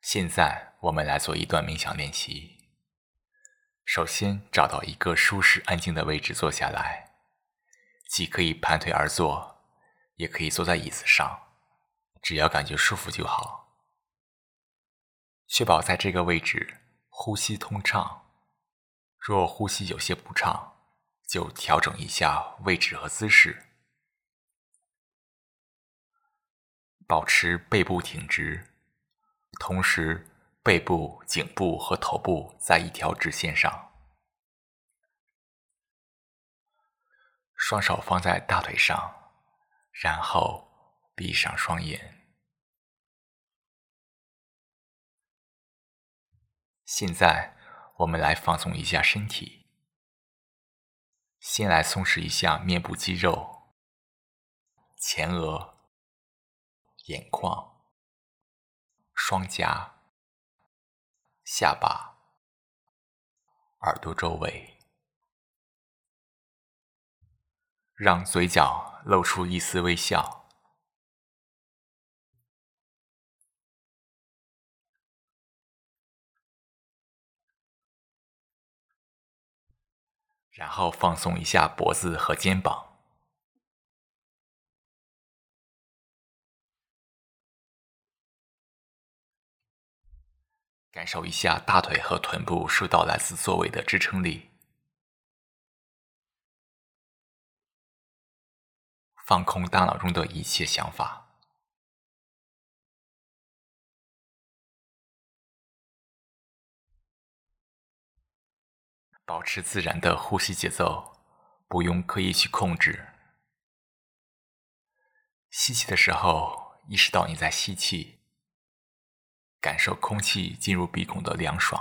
现在我们来做一段冥想练习。首先，找到一个舒适安静的位置坐下来，既可以盘腿而坐，也可以坐在椅子上，只要感觉舒服就好。确保在这个位置呼吸通畅。若呼吸有些不畅，就调整一下位置和姿势，保持背部挺直，同时背部、颈部和头部在一条直线上。双手放在大腿上，然后闭上双眼。现在。我们来放松一下身体，先来松弛一下面部肌肉、前额、眼眶、双颊、下巴、耳朵周围，让嘴角露出一丝微笑。然后放松一下脖子和肩膀，感受一下大腿和臀部受到来自座位的支撑力，放空大脑中的一切想法。保持自然的呼吸节奏，不用刻意去控制。吸气的时候，意识到你在吸气，感受空气进入鼻孔的凉爽；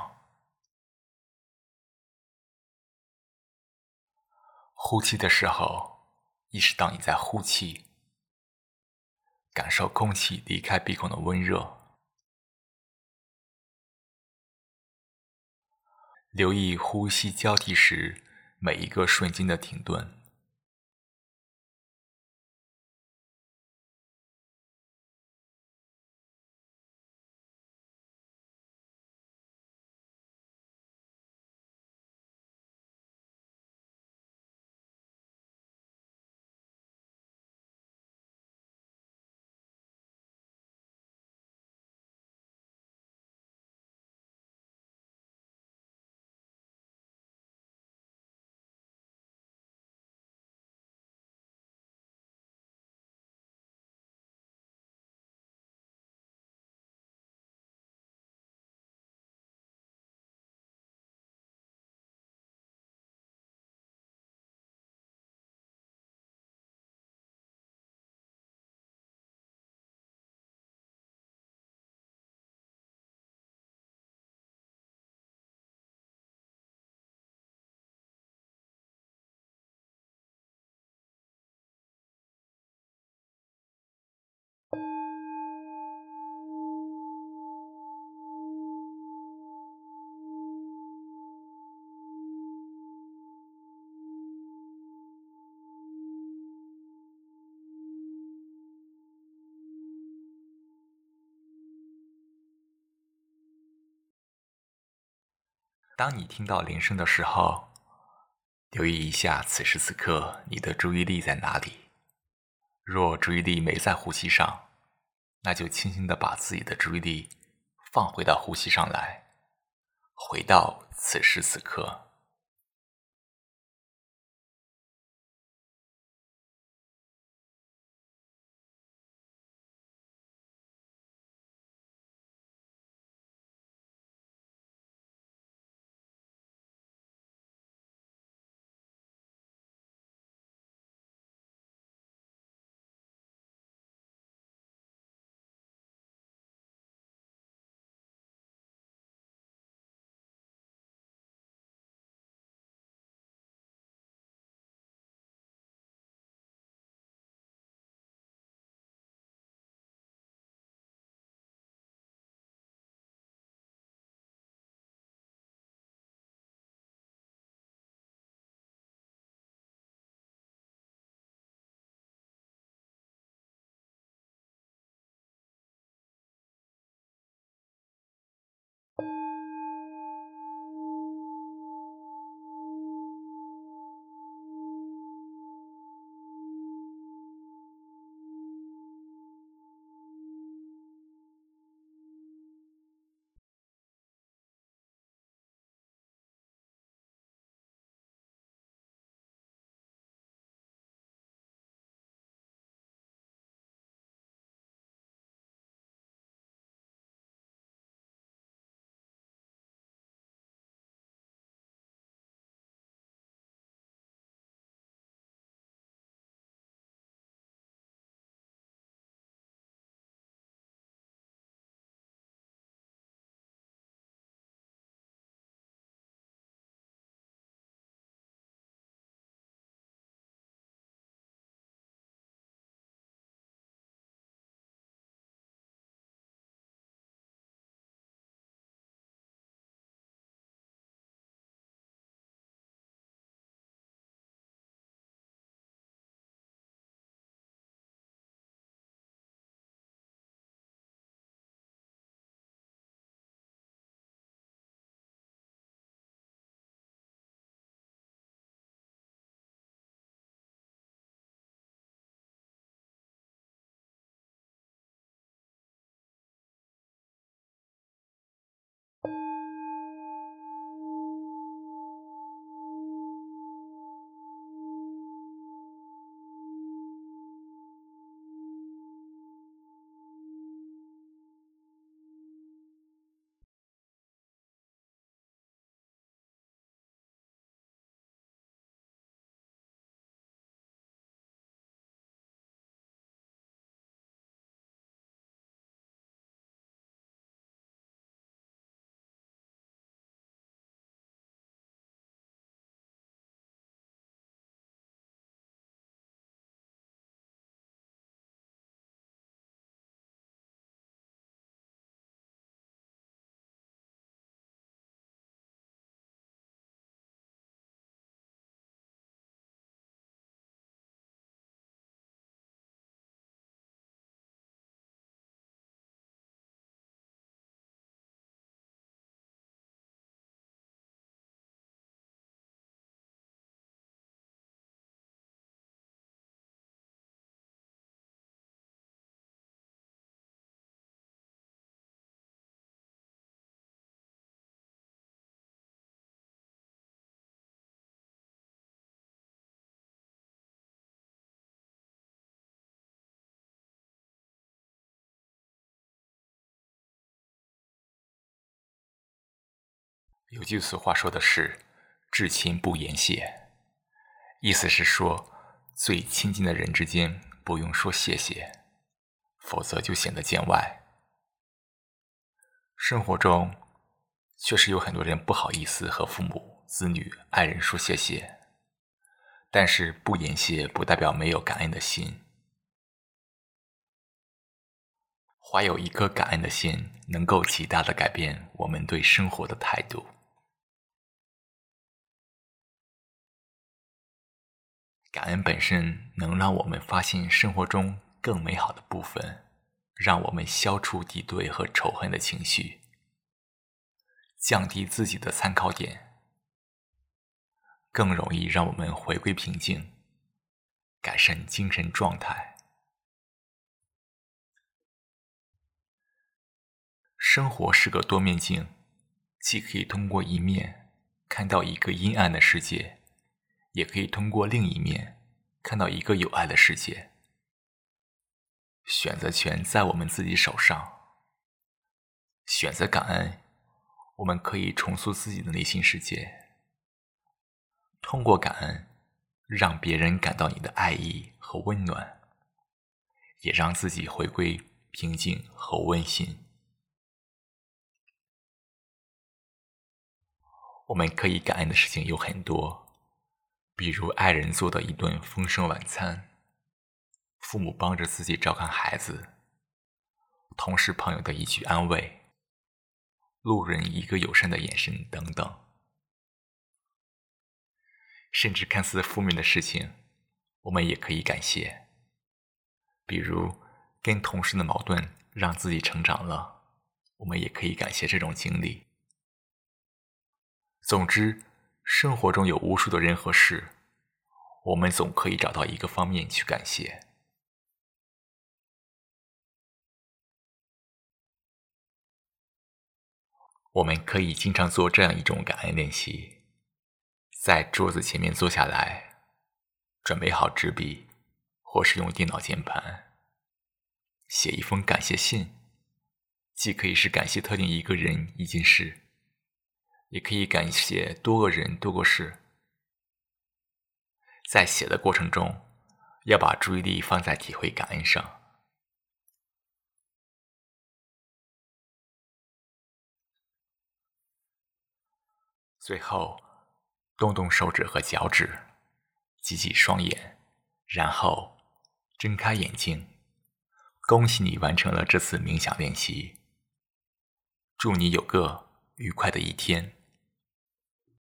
呼气的时候，意识到你在呼气，感受空气离开鼻孔的温热。留意呼吸交替时每一个瞬间的停顿。当你听到铃声的时候，留意一下此时此刻你的注意力在哪里。若注意力没在呼吸上，那就轻轻的把自己的注意力放回到呼吸上来，回到此时此刻。有句俗话说的是“至亲不言谢”，意思是说，最亲近的人之间不用说谢谢，否则就显得见外。生活中确实有很多人不好意思和父母、子女、爱人说谢谢，但是不言谢不代表没有感恩的心。怀有一颗感恩的心，能够极大的改变我们对生活的态度。感恩本身能让我们发现生活中更美好的部分，让我们消除敌对和仇恨的情绪，降低自己的参考点，更容易让我们回归平静，改善精神状态。生活是个多面镜，既可以通过一面看到一个阴暗的世界。也可以通过另一面看到一个有爱的世界。选择权在我们自己手上。选择感恩，我们可以重塑自己的内心世界。通过感恩，让别人感到你的爱意和温暖，也让自己回归平静和温馨。我们可以感恩的事情有很多。比如爱人做的一顿丰盛晚餐，父母帮着自己照看孩子，同事朋友的一句安慰，路人一个友善的眼神等等，甚至看似负面的事情，我们也可以感谢。比如跟同事的矛盾让自己成长了，我们也可以感谢这种经历。总之，生活中有无数的人和事，我们总可以找到一个方面去感谢。我们可以经常做这样一种感恩练习：在桌子前面坐下来，准备好纸笔，或是用电脑键盘，写一封感谢信。既可以是感谢特定一个人、一件事，也可以感谢多个人、多个事。在写的过程中，要把注意力放在体会感恩上。最后，动动手指和脚趾，挤挤双眼，然后睁开眼睛。恭喜你完成了这次冥想练习。祝你有个愉快的一天。